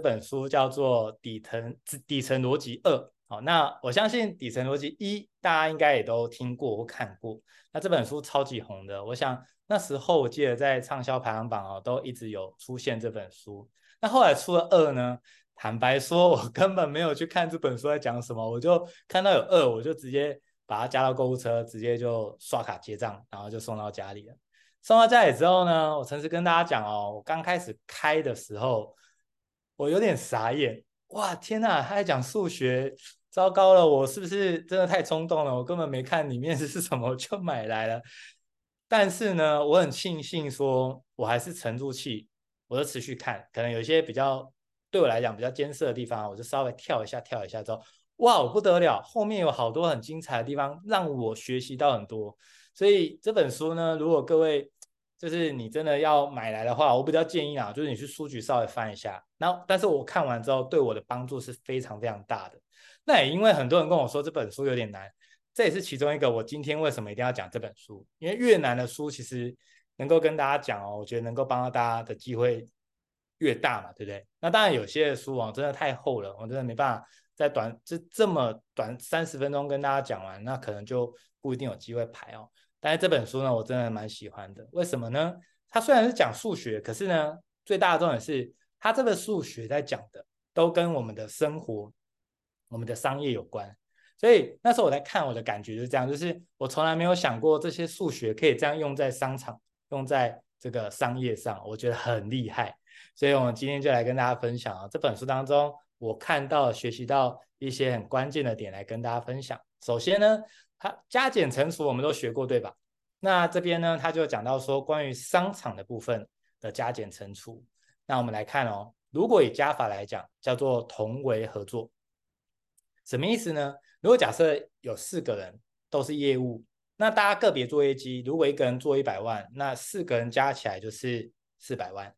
本书叫做《底层底层逻辑二》。好，那我相信《底层逻辑一》大家应该也都听过或看过。那这本书超级红的，我想那时候我记得在畅销排行榜哦，都一直有出现这本书。那后来出了二呢？坦白说，我根本没有去看这本书在讲什么，我就看到有二，我就直接把它加到购物车，直接就刷卡结账，然后就送到家里了。送到家里之后呢，我诚实跟大家讲哦，我刚开始开的时候，我有点傻眼，哇，天哪，他在讲数学，糟糕了，我是不是真的太冲动了？我根本没看里面 是什么，就买来了。但是呢，我很庆幸说，我还是沉住气，我就持续看，可能有一些比较对我来讲比较艰涩的地方，我就稍微跳一下，跳一下之后，哇，不得了，后面有好多很精彩的地方，让我学习到很多。所以这本书呢，如果各位就是你真的要买来的话，我比较建议啊，就是你去书局稍微翻一下。然后，但是我看完之后，对我的帮助是非常非常大的。那也因为很多人跟我说这本书有点难，这也是其中一个我今天为什么一定要讲这本书。因为越难的书，其实能够跟大家讲哦，我觉得能够帮到大家的机会越大嘛，对不对？那当然有些书啊，真的太厚了，我真的没办法在短这这么短三十分钟跟大家讲完，那可能就不一定有机会排哦。但是这本书呢，我真的蛮喜欢的。为什么呢？它虽然是讲数学，可是呢，最大的重点是，它这个数学在讲的都跟我们的生活、我们的商业有关。所以那时候我在看，我的感觉就是这样，就是我从来没有想过这些数学可以这样用在商场、用在这个商业上，我觉得很厉害。所以我们今天就来跟大家分享啊，这本书当中我看到、学习到一些很关键的点来跟大家分享。首先呢。它加减乘除我们都学过对吧？那这边呢，他就讲到说关于商场的部分的加减乘除。那我们来看哦，如果以加法来讲，叫做同为合作，什么意思呢？如果假设有四个人都是业务，那大家个别做业绩，如果一个人做一百万，那四个人加起来就是四百万。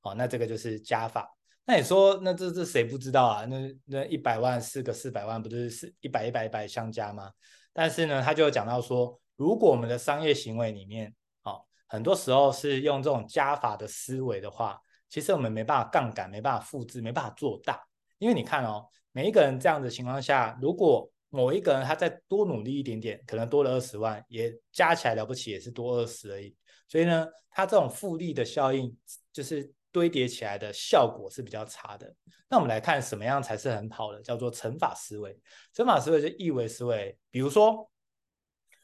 好，那这个就是加法。那你说，那这这谁不知道啊？那那一百万四个四百万，不就是四一百一百一百相加吗？但是呢，他就讲到说，如果我们的商业行为里面，哦，很多时候是用这种加法的思维的话，其实我们没办法杠杆，没办法复制，没办法做大。因为你看哦，每一个人这样的情况下，如果某一个人他再多努力一点点，可能多了二十万，也加起来了不起也是多二十而已。所以呢，他这种复利的效应就是堆叠起来的效果是比较差的。那我们来看什么样才是很好的，叫做乘法思维。乘法思维就一维思维，比如说，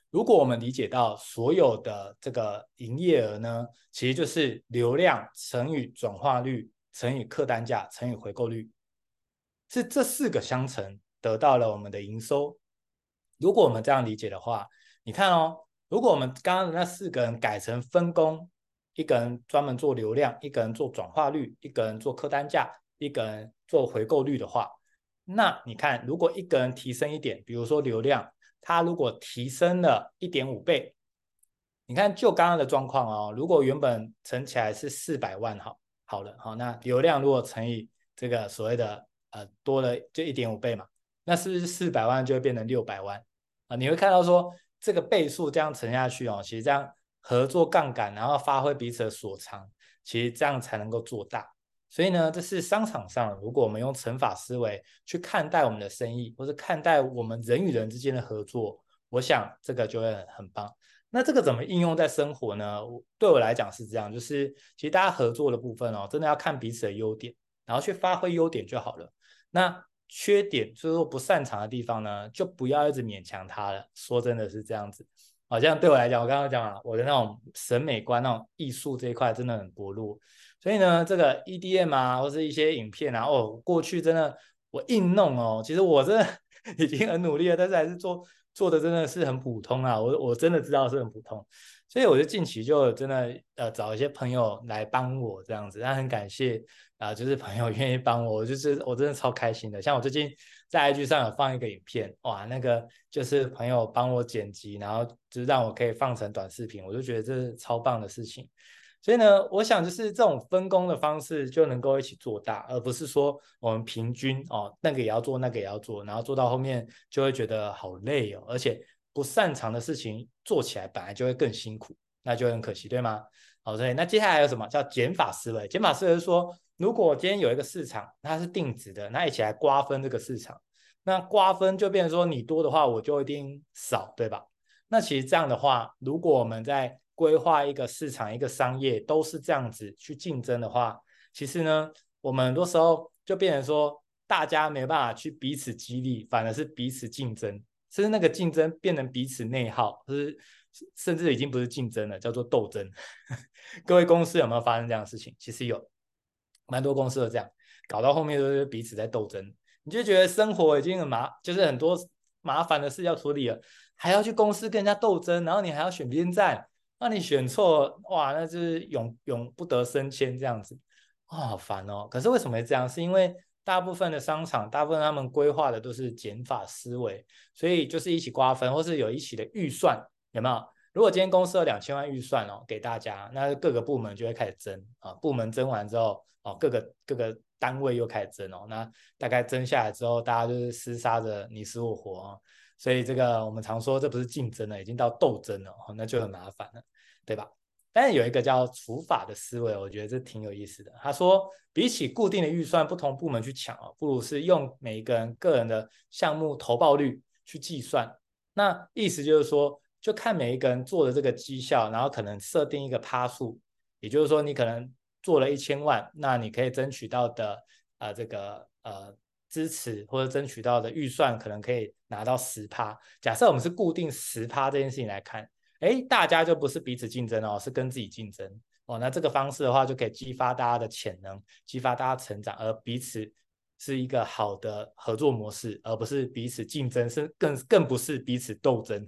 如果我们理解到所有的这个营业额呢，其实就是流量乘以转化率乘以客单价乘以回购率，是这四个相乘得到了我们的营收。如果我们这样理解的话，你看哦，如果我们刚刚的那四个人改成分工，一个人专门做流量，一个人做转化率，一个人做客单价。一个人做回购率的话，那你看，如果一个人提升一点，比如说流量，他如果提升了一点五倍，你看就刚刚的状况哦，如果原本乘起来是四百万，好，好了，好，那流量如果乘以这个所谓的呃多了就一点五倍嘛，那是不是四百万就会变成六百万啊？你会看到说这个倍数这样乘下去哦，其实这样合作杠杆，然后发挥彼此的所长，其实这样才能够做大。所以呢，这是商场上，如果我们用乘法思维去看待我们的生意，或者看待我们人与人之间的合作，我想这个就会很很棒。那这个怎么应用在生活呢？对我来讲是这样，就是其实大家合作的部分哦，真的要看彼此的优点，然后去发挥优点就好了。那缺点就是说不擅长的地方呢，就不要一直勉强他了。说真的是这样子，好像对我来讲，我刚刚讲了，我的那种审美观、那种艺术这一块真的很薄弱。所以呢，这个 EDM 啊，或是一些影片啊，哦，过去真的我硬弄哦，其实我真的 已经很努力了，但是还是做做的真的是很普通啊，我我真的知道是很普通，所以我就近期就真的呃找一些朋友来帮我这样子，那很感谢啊、就是朋友愿意帮我，就是我真的超开心的。像我最近在 IG 上有放一个影片，哇，那个就是朋友帮我剪辑，然后就是让我可以放成短视频，我就觉得这是超棒的事情。所以呢，我想就是这种分工的方式就能够一起做大，而不是说我们平均哦，那个也要做，那个也要做，然后做到后面就会觉得好累哦，而且不擅长的事情做起来本来就会更辛苦，那就很可惜，对吗？好，所以那接下来有什么叫减法思维？减法思维是说，如果今天有一个市场它是定值的，那一起来瓜分这个市场，那瓜分就变成说你多的话，我就一定少，对吧？那其实这样的话，如果我们在规划一个市场、一个商业都是这样子去竞争的话，其实呢，我们很多时候就变成说，大家没办法去彼此激励，反而是彼此竞争，甚至那个竞争变成彼此内耗，就是甚至已经不是竞争了，叫做斗争。各位公司有没有发生这样的事情？其实有，蛮多公司都这样，搞到后面都是彼此在斗争，你就觉得生活已经很麻，就是很多麻烦的事要处理了，还要去公司跟人家斗争，然后你还要选边站。那你选错，哇，那就是永永不得升迁这样子，哇，好烦哦。可是为什么会这样？是因为大部分的商场，大部分他们规划的都是减法思维，所以就是一起瓜分，或是有一起的预算，有没有？如果今天公司有两千万预算哦，给大家，那各个部门就会开始争啊。部门争完之后，哦，各个各个单位又开始争哦。那大概争下来之后，大家就是厮杀着你死我活啊。所以这个我们常说，这不是竞争了，已经到斗争了哦，那就很麻烦了。对吧？但是有一个叫除法的思维，我觉得这挺有意思的。他说，比起固定的预算，不同部门去抢哦，不如是用每一个人个人的项目投报率去计算。那意思就是说，就看每一个人做的这个绩效，然后可能设定一个趴数，也就是说，你可能做了一千万，那你可以争取到的、呃、这个呃支持或者争取到的预算，可能可以拿到十趴。假设我们是固定十趴这件事情来看。哎，大家就不是彼此竞争哦，是跟自己竞争哦。那这个方式的话，就可以激发大家的潜能，激发大家成长，而彼此是一个好的合作模式，而不是彼此竞争，是更更不是彼此斗争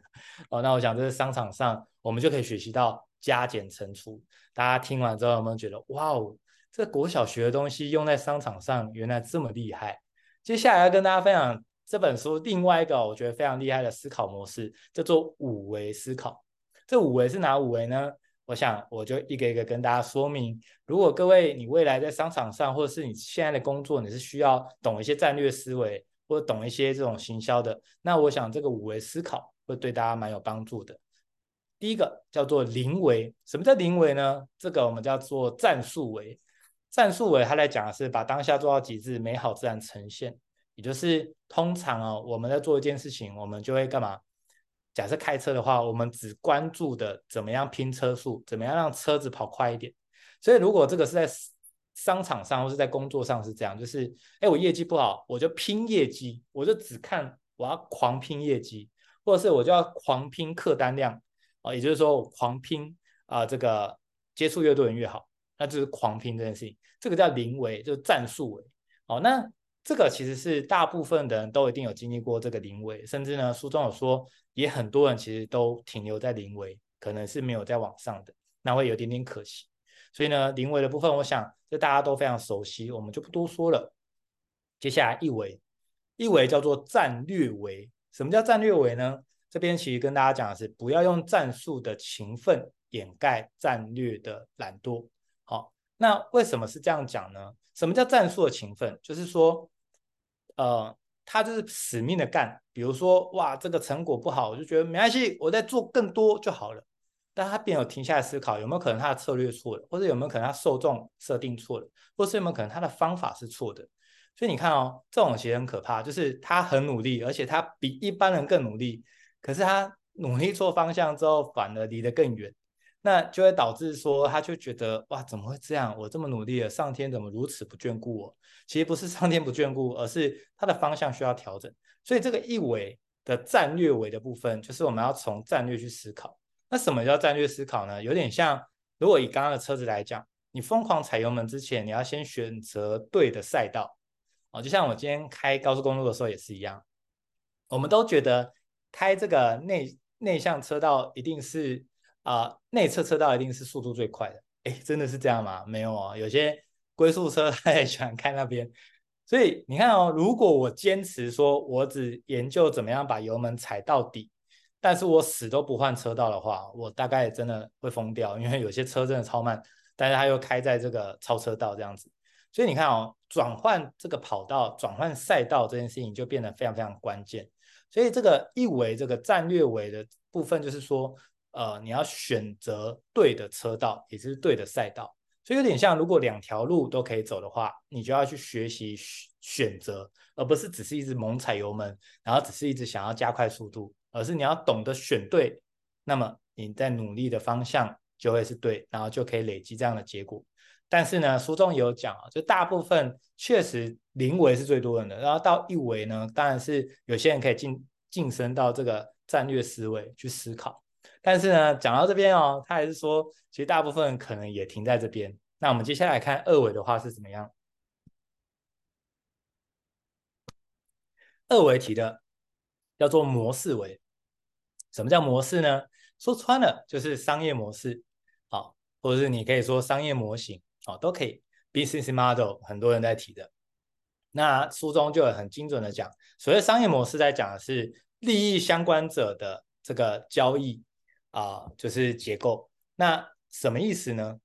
哦。那我想，这是商场上我们就可以学习到加减乘除。大家听完之后有没有觉得，哇哦，这国小学的东西用在商场上原来这么厉害？接下来要跟大家分享这本书另外一个我觉得非常厉害的思考模式，叫做五维思考。这五维是哪五维呢？我想我就一个一个跟大家说明。如果各位你未来在商场上，或者是你现在的工作，你是需要懂一些战略思维，或者懂一些这种行销的，那我想这个五维思考会对大家蛮有帮助的。第一个叫做零维，什么叫零维呢？这个我们叫做战术维。战术维它来讲的是把当下做到极致，美好自然呈现。也就是通常哦，我们在做一件事情，我们就会干嘛？假设开车的话，我们只关注的怎么样拼车速，怎么样让车子跑快一点。所以如果这个是在商场上或是在工作上是这样，就是哎，我业绩不好，我就拼业绩，我就只看我要狂拼业绩，或者是我就要狂拼客单量啊，也就是说我狂拼啊、呃，这个接触越多人越好，那就是狂拼这件事情。这个叫零维，就是战术维。哦，那这个其实是大部分的人都一定有经历过这个零维，甚至呢书中有说。也很多人其实都停留在零维，可能是没有在往上的，那会有点点可惜。所以呢，零维的部分，我想这大家都非常熟悉，我们就不多说了。接下来一维，一维叫做战略维。什么叫战略维呢？这边其实跟大家讲的是，不要用战术的勤奋掩盖战略的懒惰。好，那为什么是这样讲呢？什么叫战术的勤奋？就是说，呃。他就是死命的干，比如说，哇，这个成果不好，我就觉得没关系，我再做更多就好了。但他并没有停下来思考，有没有可能他的策略错了，或者有没有可能他受众设定错了，或是有没有可能他的方法是错的。所以你看哦，这种其实很可怕，就是他很努力，而且他比一般人更努力，可是他努力错方向之后，反而离得更远。那就会导致说，他就觉得哇，怎么会这样？我这么努力了，上天怎么如此不眷顾我？其实不是上天不眷顾，而是他的方向需要调整。所以这个一维的战略维的部分，就是我们要从战略去思考。那什么叫战略思考呢？有点像，如果以刚刚的车子来讲，你疯狂踩油门之前，你要先选择对的赛道。哦，就像我今天开高速公路的时候也是一样，我们都觉得开这个内内向车道一定是。啊、呃，内侧车道一定是速度最快的，哎，真的是这样吗？没有哦，有些龟速车 他也喜欢开那边，所以你看哦，如果我坚持说我只研究怎么样把油门踩到底，但是我死都不换车道的话，我大概真的会疯掉，因为有些车真的超慢，但是他又开在这个超车道这样子，所以你看哦，转换这个跑道、转换赛道这件事情就变得非常非常关键，所以这个一维这个战略维的部分就是说。呃，你要选择对的车道，也就是对的赛道。所以有点像，如果两条路都可以走的话，你就要去学习选择，而不是只是一直猛踩油门，然后只是一直想要加快速度，而是你要懂得选对，那么你在努力的方向就会是对，然后就可以累积这样的结果。但是呢，书中也有讲啊，就大部分确实零维是最多人的，然后到一维呢，当然是有些人可以进晋升到这个战略思维去思考。但是呢，讲到这边哦，他还是说，其实大部分可能也停在这边。那我们接下来看二维的话是怎么样？二维题的叫做模式维。什么叫模式呢？说穿了就是商业模式，好，或者是你可以说商业模型，好，都可以。Business model 很多人在提的。那书中就有很精准的讲，所谓商业模式在讲的是利益相关者的这个交易。啊，就是结构。那什么意思呢？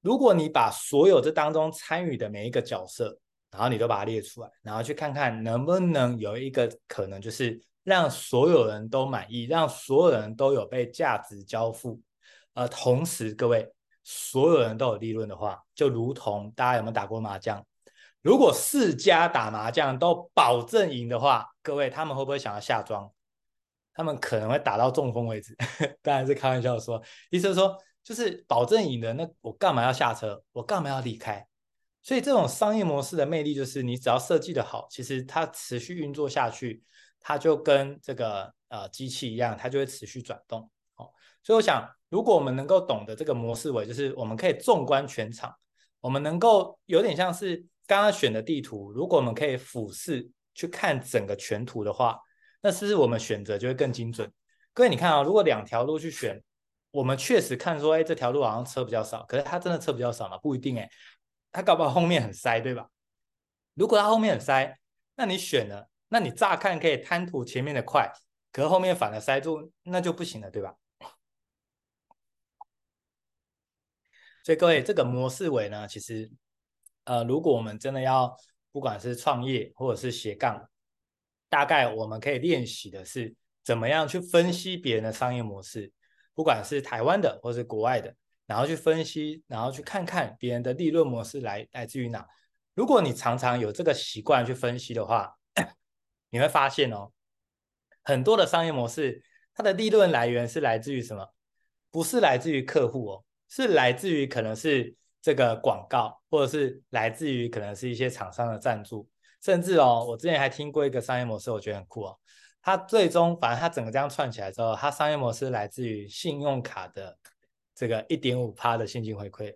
如果你把所有这当中参与的每一个角色，然后你都把它列出来，然后去看看能不能有一个可能，就是让所有人都满意，让所有人都有被价值交付，呃，同时各位所有人都有利润的话，就如同大家有没有打过麻将？如果四家打麻将都保证赢的话，各位他们会不会想要下庄？他们可能会打到中风为止，当然是开玩笑说，意思是说，就是保证赢的，那我干嘛要下车？我干嘛要离开？所以这种商业模式的魅力就是，你只要设计的好，其实它持续运作下去，它就跟这个呃机器一样，它就会持续转动。哦，所以我想，如果我们能够懂得这个模式为，就是我们可以纵观全场，我们能够有点像是刚刚选的地图，如果我们可以俯视去看整个全图的话。那是不是我们选择就会更精准？各位，你看啊，如果两条路去选，我们确实看说，哎，这条路好像车比较少，可是它真的车比较少吗？不一定哎，它搞不好后面很塞，对吧？如果它后面很塞，那你选了，那你乍看可以贪图前面的快，可是后面反而塞住，那就不行了，对吧？所以各位，这个模式维呢，其实，呃，如果我们真的要，不管是创业或者是斜杠。大概我们可以练习的是怎么样去分析别人的商业模式，不管是台湾的或是国外的，然后去分析，然后去看看别人的利润模式来来自于哪。如果你常常有这个习惯去分析的话，你会发现哦，很多的商业模式它的利润来源是来自于什么？不是来自于客户哦，是来自于可能是这个广告，或者是来自于可能是一些厂商的赞助。甚至哦，我之前还听过一个商业模式，我觉得很酷哦。它最终，反正它整个这样串起来之后，它商业模式来自于信用卡的这个一点五趴的现金回馈。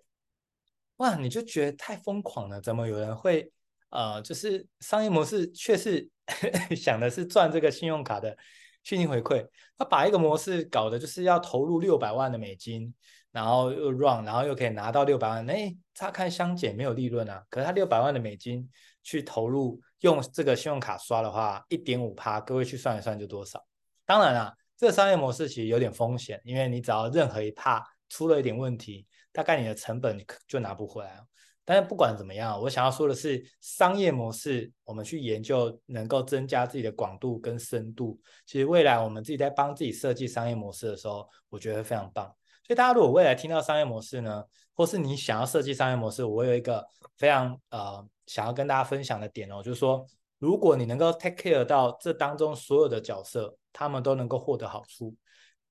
哇，你就觉得太疯狂了，怎么有人会呃，就是商业模式却是 想的是赚这个信用卡的现金回馈？他把一个模式搞的就是要投入六百万的美金，然后又 run，然后又可以拿到六百万，哎，乍看相减没有利润啊，可是他六百万的美金。去投入用这个信用卡刷的话，一点五趴，各位去算一算就多少？当然啦，这个商业模式其实有点风险，因为你只要任何一趴出了一点问题，大概你的成本就拿不回来。但是不管怎么样，我想要说的是，商业模式我们去研究，能够增加自己的广度跟深度。其实未来我们自己在帮自己设计商业模式的时候，我觉得非常棒。所以大家如果未来听到商业模式呢，或是你想要设计商业模式，我有一个非常呃。想要跟大家分享的点哦，就是说，如果你能够 take care 到这当中所有的角色，他们都能够获得好处，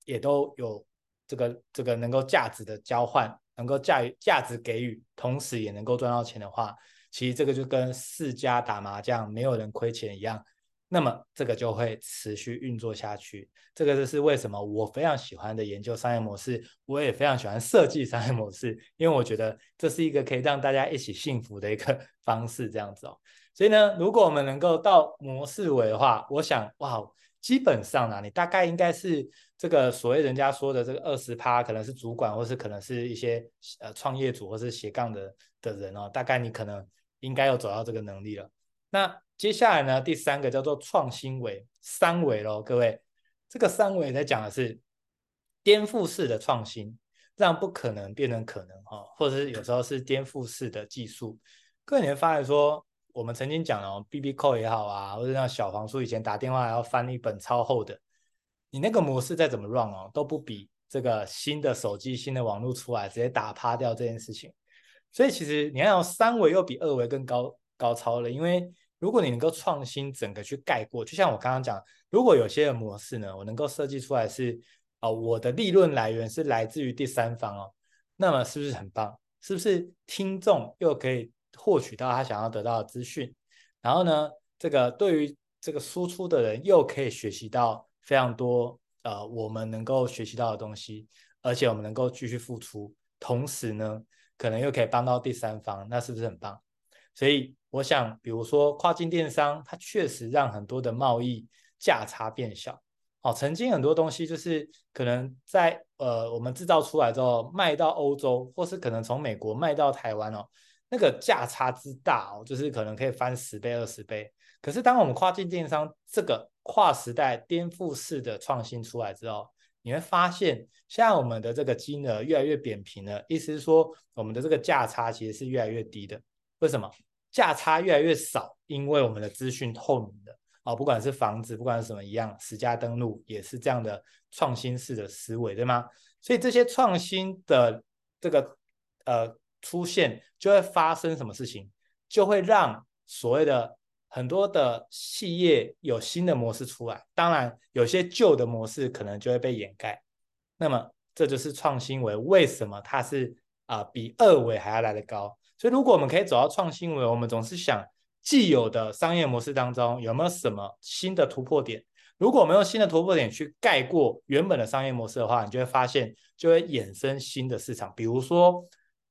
也都有这个这个能够价值的交换，能够价价值给予，同时也能够赚到钱的话，其实这个就跟四家打麻将没有人亏钱一样。那么这个就会持续运作下去，这个就是为什么我非常喜欢的研究商业模式，我也非常喜欢设计商业模式，因为我觉得这是一个可以让大家一起幸福的一个 方式，这样子哦。所以呢，如果我们能够到模式尾的话，我想哇，基本上呢，你大概应该是这个所谓人家说的这个二十趴，可能是主管，或是可能是一些呃创业组或是斜杠的的人哦，大概你可能应该要走到这个能力了。那接下来呢，第三个叫做创新维，三维喽，各位，这个三维在讲的是颠覆式的创新，让不可能变成可能哈，或者是有时候是颠覆式的技术。各位你会发现说，我们曾经讲哦，BB Call 也好啊，或者像小黄书以前打电话还要翻一本超厚的，你那个模式再怎么 run 哦，都不比这个新的手机、新的网络出来直接打趴掉这件事情。所以其实你要三维又比二维更高高超了，因为如果你能够创新整个去盖过，就像我刚刚讲，如果有些模式呢，我能够设计出来是啊、我的利润来源是来自于第三方哦，那么是不是很棒？是不是听众又可以获取到他想要得到的资讯？然后呢，这个对于这个输出的人又可以学习到非常多呃，我们能够学习到的东西，而且我们能够继续付出，同时呢，可能又可以帮到第三方，那是不是很棒？所以我想，比如说跨境电商，它确实让很多的贸易价差变小。哦，曾经很多东西就是可能在呃我们制造出来之后卖到欧洲，或是可能从美国卖到台湾哦，那个价差之大哦，就是可能可以翻十倍、二十倍。可是当我们跨境电商这个跨时代颠覆式的创新出来之后，你会发现现在我们的这个金额越来越扁平了，意思是说我们的这个价差其实是越来越低的。为什么？价差越来越少，因为我们的资讯透明的。哦，不管是房子，不管是什么一样，实价登录也是这样的创新式的思维，对吗？所以这些创新的这个呃出现，就会发生什么事情？就会让所谓的很多的企业有新的模式出来。当然，有些旧的模式可能就会被掩盖。那么，这就是创新为为什么它是啊、比二维还要来得高。所以，如果我们可以走到创新维，我们总是想。既有的商业模式当中有没有什么新的突破点？如果没有新的突破点去盖过原本的商业模式的话，你就会发现就会衍生新的市场。比如说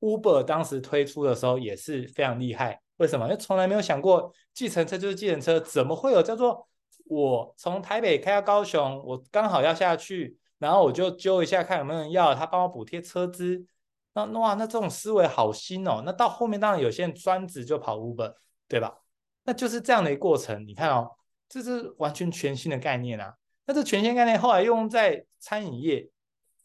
Uber 当时推出的时候也是非常厉害，为什么？因为从来没有想过计程车就是计程车，怎么会有叫做我从台北开到高雄，我刚好要下去，然后我就揪一下看有没有人要，他帮我补贴车资。那哇，那这种思维好新哦。那到后面当然有些人专职就跑 Uber。对吧？那就是这样的一个过程。你看哦，这是完全全新的概念啊。那这全新概念后来用在餐饮业，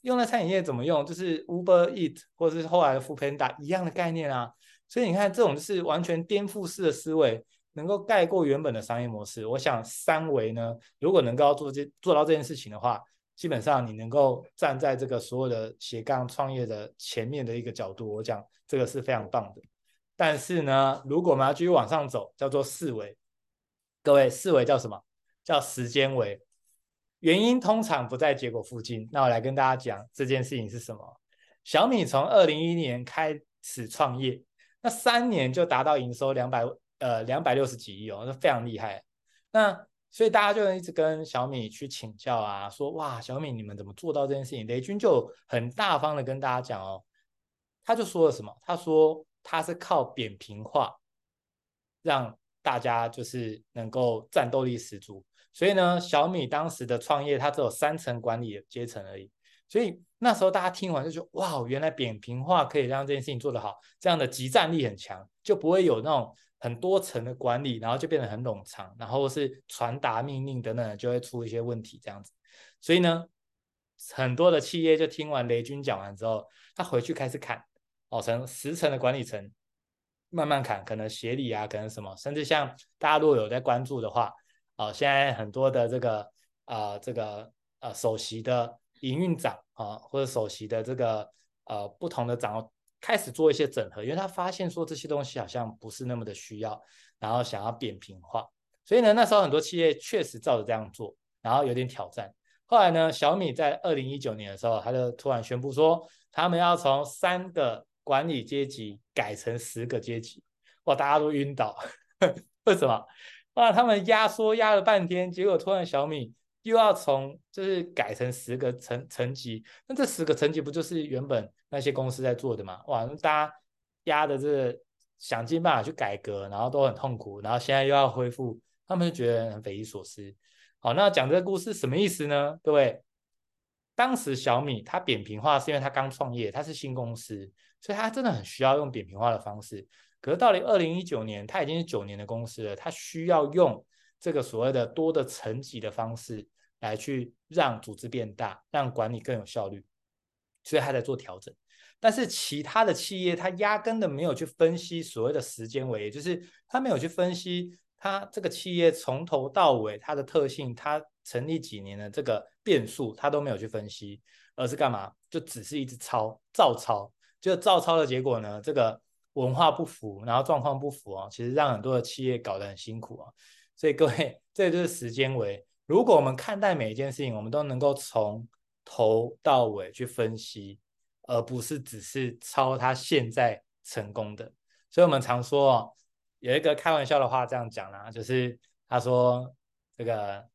用在餐饮业怎么用？就是 Uber Eat 或者是后来的 Foodpanda 一样的概念啊。所以你看，这种就是完全颠覆式的思维，能够盖过原本的商业模式。我想三维呢，如果能够做这做到这件事情的话，基本上你能够站在这个所有的斜杠创业的前面的一个角度，我讲这个是非常棒的。但是呢，如果我们要继续往上走，叫做四维。各位，四维叫什么？叫时间维。原因通常不在结果附近。那我来跟大家讲这件事情是什么？小米从二零一一年开始创业，那三年就达到营收两百呃两百六十几亿哦，那非常厉害。那所以大家就一直跟小米去请教啊，说哇，小米你们怎么做到这件事情？雷军就很大方的跟大家讲哦，他就说了什么？他说。他是靠扁平化，让大家就是能够战斗力十足。所以呢，小米当时的创业，它只有三层管理阶层而已。所以那时候大家听完就觉得，哇，原来扁平化可以让这件事情做得好，这样的集战力很强，就不会有那种很多层的管理，然后就变得很冗长，然后是传达命令等等，就会出一些问题这样子。所以呢，很多的企业就听完雷军讲完之后，他回去开始砍。哦，成十层的管理层，慢慢砍，可能协理啊，可能什么，甚至像大家如果有在关注的话，哦，现在很多的这个啊、呃，这个呃首席的营运长啊，或者首席的这个呃不同的长开始做一些整合，因为他发现说这些东西好像不是那么的需要，然后想要扁平化，所以呢，那时候很多企业确实照着这样做，然后有点挑战。后来呢，小米在二零一九年的时候，他就突然宣布说，他们要从三个管理阶级改成十个阶级，哇！大家都晕倒，为什么？哇！他们压缩压了半天，结果突然小米又要从就是改成十个层层级，那这十个层级不就是原本那些公司在做的吗？哇！大家压的这想尽办法去改革，然后都很痛苦，然后现在又要恢复，他们就觉得很匪夷所思。好，那讲这个故事什么意思呢？各位，当时小米它扁平化是因为它刚创业，它是新公司。所以它真的很需要用扁平化的方式，可是到了二零一九年，它已经是九年的公司了，它需要用这个所谓的多的层级的方式来去让组织变大，让管理更有效率，所以他在做调整。但是其他的企业，他压根的没有去分析所谓的时间维，也就是他没有去分析它这个企业从头到尾它的特性，它成立几年的这个变数，他都没有去分析，而是干嘛？就只是一直抄，照抄。就照抄的结果呢，这个文化不符，然后状况不符啊，其实让很多的企业搞得很辛苦啊。所以各位，这就是时间维。如果我们看待每一件事情，我们都能够从头到尾去分析，而不是只是抄他现在成功的。所以我们常说，有一个开玩笑的话这样讲啦，就是他说这个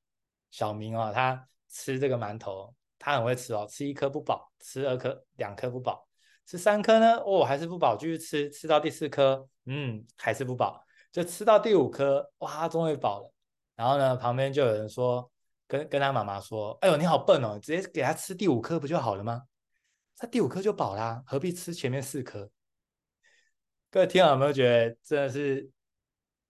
小明啊，他吃这个馒头，他很会吃哦，吃一颗不饱，吃二颗两颗不饱。吃三颗呢，哦，还是不饱，继续吃，吃到第四颗，嗯，还是不饱，就吃到第五颗，哇，终于饱了。然后呢，旁边就有人说，跟跟他妈妈说，哎呦，你好笨哦，直接给他吃第五颗不就好了吗？他第五颗就饱啦，何必吃前面四颗？各位听友有没有觉得真的是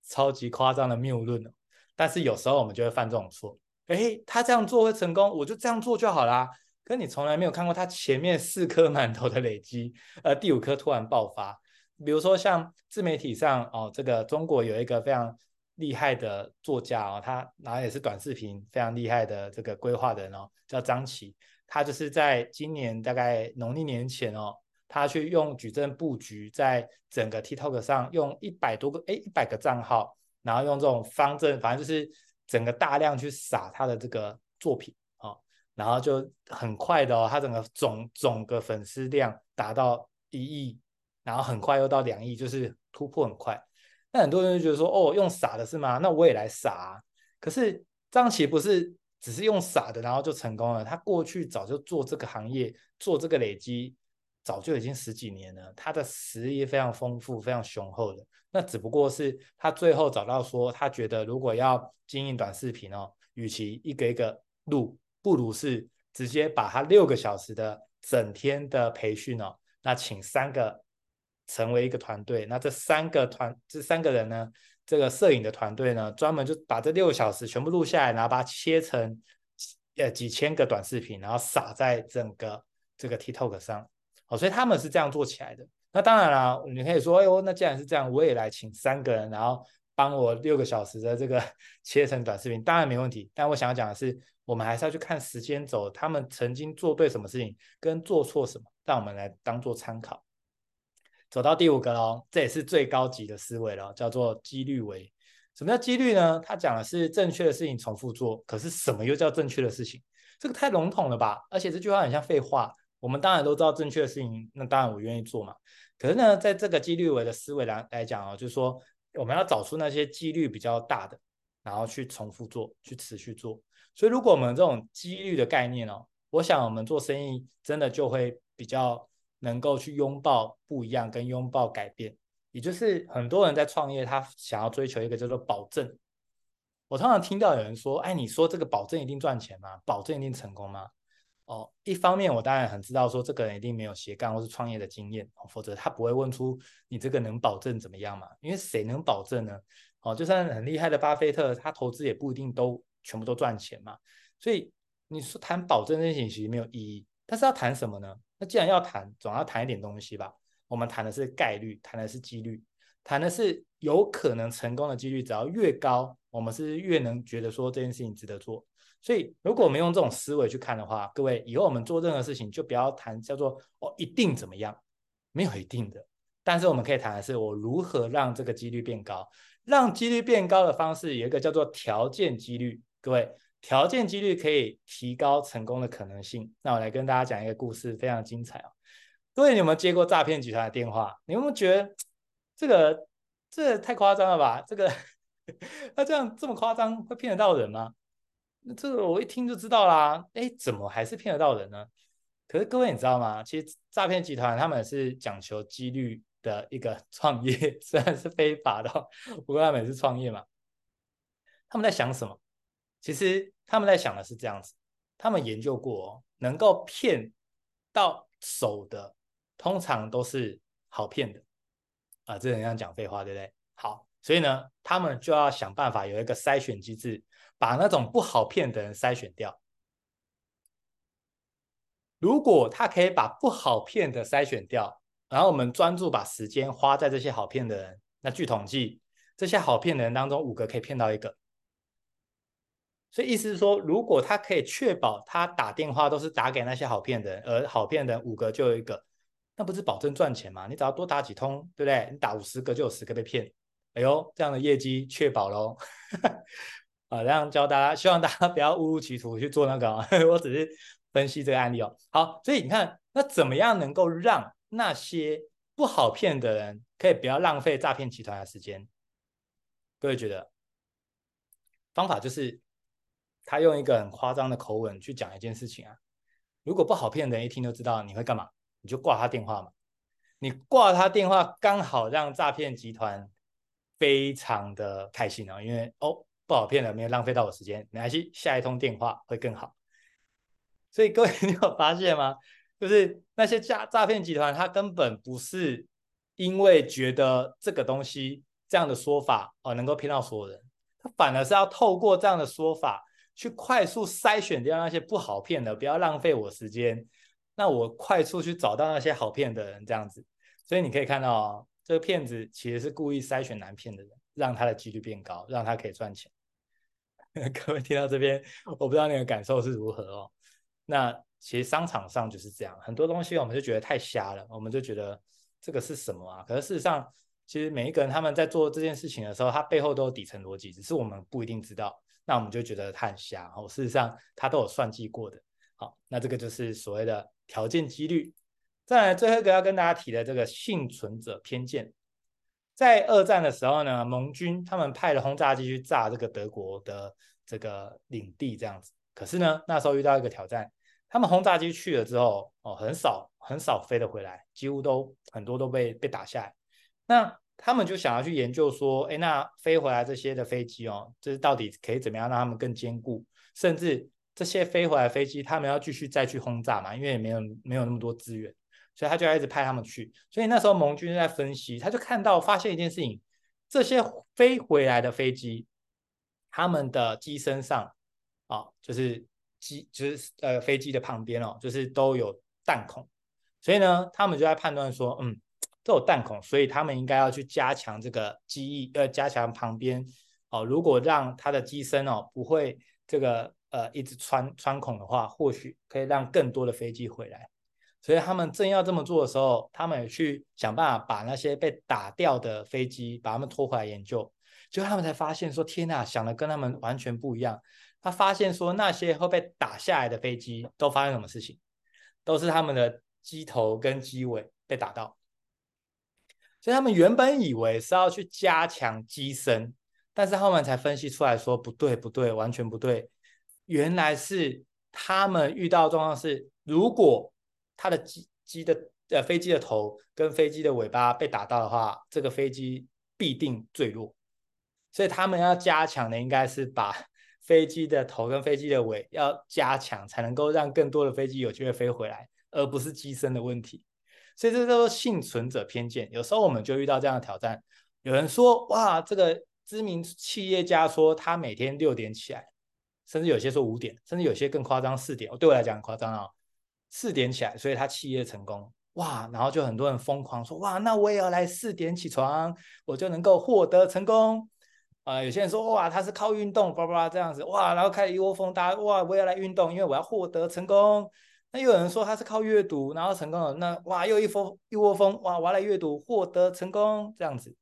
超级夸张的谬论呢？但是有时候我们就会犯这种错，哎，他这样做会成功，我就这样做就好啦。可你从来没有看过他前面四颗馒头的累积，呃，第五颗突然爆发。比如说像自媒体上哦，这个中国有一个非常厉害的作家哦，他然后也是短视频非常厉害的这个规划人哦，叫张琪。他就是在今年大概农历年前哦，他去用矩阵布局，在整个 TikTok 上用一百多个哎一百个账号，然后用这种方阵，反正就是整个大量去撒他的这个作品哦。然后就很快的哦，他整个总总个粉丝量达到一亿，然后很快又到两亿，就是突破很快。那很多人就觉得说，哦，用傻的是吗？那我也来傻啊。可是张琪不是只是用傻的，然后就成功了。他过去早就做这个行业，做这个累积，早就已经十几年了。他的实力非常丰富，非常雄厚的。那只不过是他最后找到说，他觉得如果要经营短视频哦，与其一个一个录。不如是直接把他六个小时的整天的培训哦，那请三个成为一个团队，那这三个团这三个人呢，这个摄影的团队呢，专门就把这六个小时全部录下来，然后把它切成呃几千个短视频，然后撒在整个这个 TikTok 上，哦，所以他们是这样做起来的。那当然了，你可以说，哎呦，那既然是这样，我也来请三个人，然后帮我六个小时的这个 切成短视频，当然没问题。但我想要讲的是。我们还是要去看时间轴，他们曾经做对什么事情，跟做错什么，让我们来当做参考。走到第五个喽，这也是最高级的思维了，叫做几率为。什么叫几率呢？他讲的是正确的事情重复做，可是什么又叫正确的事情？这个太笼统了吧？而且这句话很像废话。我们当然都知道正确的事情，那当然我愿意做嘛。可是呢，在这个几率为的思维来来讲哦，就是说我们要找出那些几率比较大的，然后去重复做，去持续做。所以，如果我们这种几率的概念哦，我想我们做生意真的就会比较能够去拥抱不一样，跟拥抱改变。也就是很多人在创业，他想要追求一个叫做保证。我通常听到有人说：“哎，你说这个保证一定赚钱吗？保证一定成功吗？”哦，一方面我当然很知道说这个人一定没有斜杠或是创业的经验，否则他不会问出你这个能保证怎么样嘛？因为谁能保证呢？哦，就算很厉害的巴菲特，他投资也不一定都。全部都赚钱嘛，所以你说谈保证这件事情其实没有意义。但是要谈什么呢？那既然要谈，总要谈一点东西吧。我们谈的是概率，谈的是几率，谈的是有可能成功的几率。只要越高，我们是越能觉得说这件事情值得做。所以如果我们用这种思维去看的话，各位以后我们做任何事情就不要谈叫做哦一定怎么样，没有一定的。但是我们可以谈的是我如何让这个几率变高。让几率变高的方式有一个叫做条件几率。各位，条件几率可以提高成功的可能性。那我来跟大家讲一个故事，非常精彩哦。各位，你有没有接过诈骗集团的电话？你有没有觉得这个这太夸张了吧？这个 那这样这么夸张，会骗得到人吗？这个我一听就知道啦。哎，怎么还是骗得到人呢？可是各位你知道吗？其实诈骗集团他们是讲求几率的一个 创业，虽然是非法的，不过他们也是创业嘛。他们在想什么？其实他们在想的是这样子，他们研究过哦，能够骗到手的，通常都是好骗的啊，这很像讲废话，对不对？好，所以呢，他们就要想办法有一个筛选机制，把那种不好骗的人筛选掉。如果他可以把不好骗的筛选掉，然后我们专注把时间花在这些好骗的人，那据统计，这些好骗的人当中，五个可以骗到一个。所以意思是说，如果他可以确保他打电话都是打给那些好骗的人，而好骗的人五个就有一个，那不是保证赚钱吗？你只要多打几通，对不对？你打五十个就有十个被骗。哎呦，这样的业绩确保喽。啊，这样教大家，希望大家不要误入歧途去做那个啊。我只是分析这个案例哦。好，所以你看，那怎么样能够让那些不好骗的人可以不要浪费诈骗集团的时间？各位觉得方法就是？他用一个很夸张的口吻去讲一件事情啊，如果不好骗的人一听就知道你会干嘛，你就挂他电话嘛。你挂他电话，刚好让诈骗集团非常的开心哦，因为哦不好骗了，没有浪费到我时间，没关系，下一通电话会更好。所以各位你有发现吗？就是那些诈诈骗集团，他根本不是因为觉得这个东西这样的说法哦能够骗到所有人，他反而是要透过这样的说法。去快速筛选掉那些不好骗的，不要浪费我时间。那我快速去找到那些好骗的人，这样子。所以你可以看到哦，这个骗子其实是故意筛选难骗的人，让他的几率变高，让他可以赚钱。各位听到这边，我不知道你的感受是如何哦。那其实商场上就是这样，很多东西我们就觉得太瞎了，我们就觉得这个是什么啊？可是事实上，其实每一个人他们在做这件事情的时候，他背后都有底层逻辑，只是我们不一定知道。那我们就觉得他很瞎，哦，事实上他都有算计过的。好，那这个就是所谓的条件几率。再来最后一个要跟大家提的这个幸存者偏见，在二战的时候呢，盟军他们派了轰炸机去炸这个德国的这个领地，这样子。可是呢，那时候遇到一个挑战，他们轰炸机去了之后，哦，很少很少飞得回来，几乎都很多都被被打下来。那他们就想要去研究说，哎，那飞回来这些的飞机哦，这是到底可以怎么样让他们更坚固？甚至这些飞回来飞机，他们要继续再去轰炸嘛？因为也没有没有那么多资源，所以他就要一直派他们去。所以那时候盟军在分析，他就看到发现一件事情：这些飞回来的飞机，他们的机身上啊、哦，就是机就是呃飞机的旁边哦，就是都有弹孔。所以呢，他们就在判断说，嗯。都有弹孔，所以他们应该要去加强这个机翼，呃，加强旁边哦。如果让它的机身哦不会这个呃一直穿穿孔的话，或许可以让更多的飞机回来。所以他们正要这么做的时候，他们也去想办法把那些被打掉的飞机把他们拖回来研究。结果他们才发现说：天呐，想的跟他们完全不一样。他发现说那些会被打下来的飞机都发生什么事情？都是他们的机头跟机尾被打到。所以他们原本以为是要去加强机身，但是后面才分析出来说不对不对，完全不对。原来是他们遇到的状况是，如果他的机机的呃飞机的头跟飞机的尾巴被打到的话，这个飞机必定坠落。所以他们要加强的应该是把 飞机的头跟飞机的尾要加强，才能够让更多的飞机有机会飞回来，而不是机身的问题。所以这叫做幸存者偏见。有时候我们就遇到这样的挑战。有人说：“哇，这个知名企业家说他每天六点起来，甚至有些说五点，甚至有些更夸张四点。”对我来讲很夸张啊，四点起来，所以他企业成功。哇，然后就很多人疯狂说：“哇，那我也要来四点起床，我就能够获得成功。”啊，有些人说：“哇，他是靠运动，叭叭这样子。”哇，然后开始一窝蜂，大家哇，我也要来运动，因为我要获得成功。那有人说他是靠阅读，然后成功了。那哇，又一蜂一窝蜂，哇，我来阅读，获得成功这样子。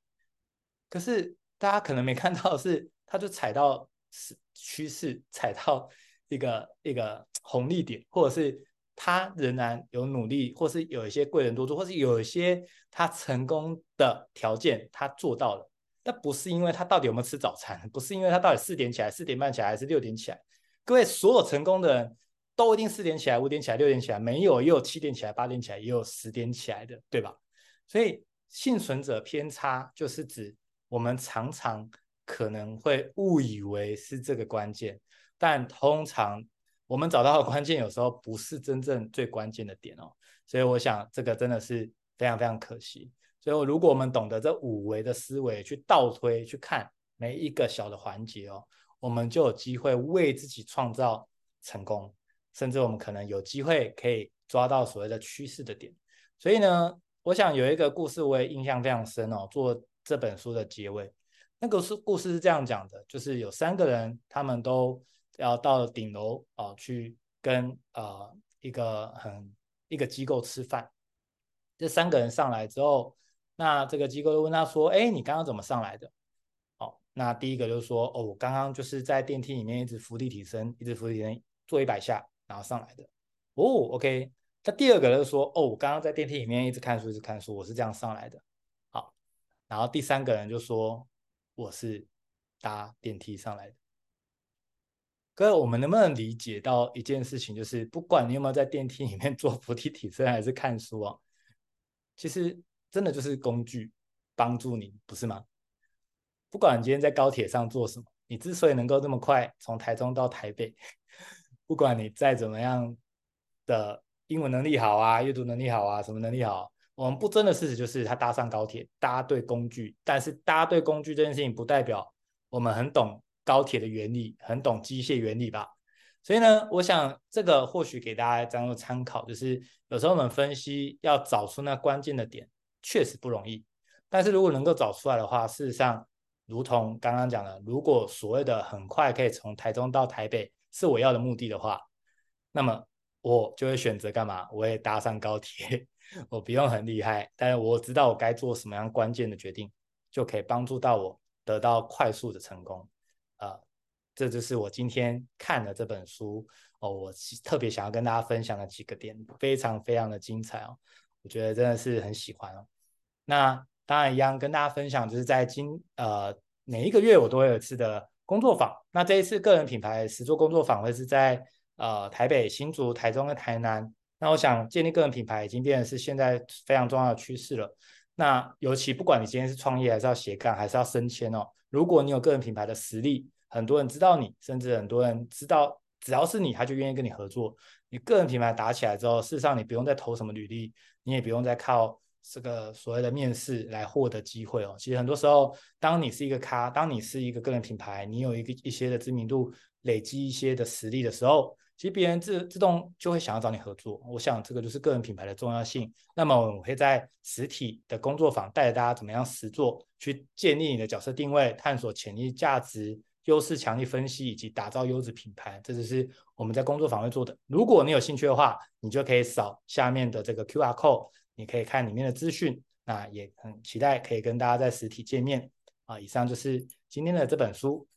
可是大家可能没看到是，他就踩到是趋势，踩到一个一个红利点，或者是他仍然有努力，或是有一些贵人多助，或是有一些他成功的条件他做到了。那不是因为他到底有没有吃早餐，不是因为他到底四点起来、四点半起来还是六点起来。各位，所有成功的人。都一定四点起来、五点起来、六点起来，没有也有七点起来、八点起来，也有十点起来的，对吧？所以幸存者偏差就是指我们常常可能会误以为是这个关键，但通常我们找到的关键有时候不是真正最关键的点哦。所以我想这个真的是非常非常可惜。所以如果我们懂得这五维的思维去倒推去看每一个小的环节哦，我们就有机会为自己创造成功。甚至我们可能有机会可以抓到所谓的趋势的点，所以呢，我想有一个故事我也印象非常深哦，做这本书的结尾。那个是故事是这样讲的，就是有三个人，他们都要到顶楼啊、呃、去跟呃一个很一个机构吃饭。这三个人上来之后，那这个机构就问他说：“哎，你刚刚怎么上来的？”哦，那第一个就说：“哦，我刚刚就是在电梯里面一直伏地挺身，一直伏地挺身做一百下，然后上来的。”哦，OK。那第二个就说：“哦，我刚刚在电梯里面一直看书，一直看书，我是这样上来的。”好，然后第三个人就说：“我是搭电梯上来的。”各位，我们能不能理解到一件事情，就是不管你有没有在电梯里面做伏地挺身还是看书啊，其实真的就是工具帮助你，不是吗？不管你今天在高铁上做什么，你之所以能够这么快从台中到台北，不管你再怎么样的英文能力好啊，阅读能力好啊，什么能力好，我们不争的事实就是他搭上高铁，搭对工具。但是搭对工具这件事情，不代表我们很懂高铁的原理，很懂机械原理吧？所以呢，我想这个或许给大家当做参考，就是有时候我们分析要找出那关键的点，确实不容易。但是如果能够找出来的话，事实上。如同刚刚讲的，如果所谓的很快可以从台中到台北是我要的目的的话，那么我就会选择干嘛？我也搭上高铁，我不用很厉害，但是我知道我该做什么样关键的决定，就可以帮助到我得到快速的成功。啊、呃，这就是我今天看的这本书哦，我特别想要跟大家分享的几个点，非常非常的精彩哦，我觉得真的是很喜欢哦。那。当然一样，跟大家分享，就是在今呃每一个月我都会有一次的工作坊。那这一次个人品牌实作工作坊会是在呃台北、新竹、台中跟台南。那我想建立个人品牌已经变成是现在非常重要的趋势了。那尤其不管你今天是创业，还是要斜杠，还是要升迁哦，如果你有个人品牌的实力，很多人知道你，甚至很多人知道，只要是你，他就愿意跟你合作。你个人品牌打起来之后，事实上你不用再投什么履历，你也不用再靠。这个所谓的面试来获得机会哦，其实很多时候，当你是一个咖，当你是一个个人品牌，你有一个一些的知名度，累积一些的实力的时候，其实别人自自动就会想要找你合作。我想这个就是个人品牌的重要性。那么我会在实体的工作坊带着大家怎么样实作，去建立你的角色定位，探索潜力价值、优势强力分析以及打造优质品牌，这就是我们在工作坊会做的。如果你有兴趣的话，你就可以扫下面的这个 QR code。你可以看里面的资讯，那也很期待可以跟大家在实体见面啊！以上就是今天的这本书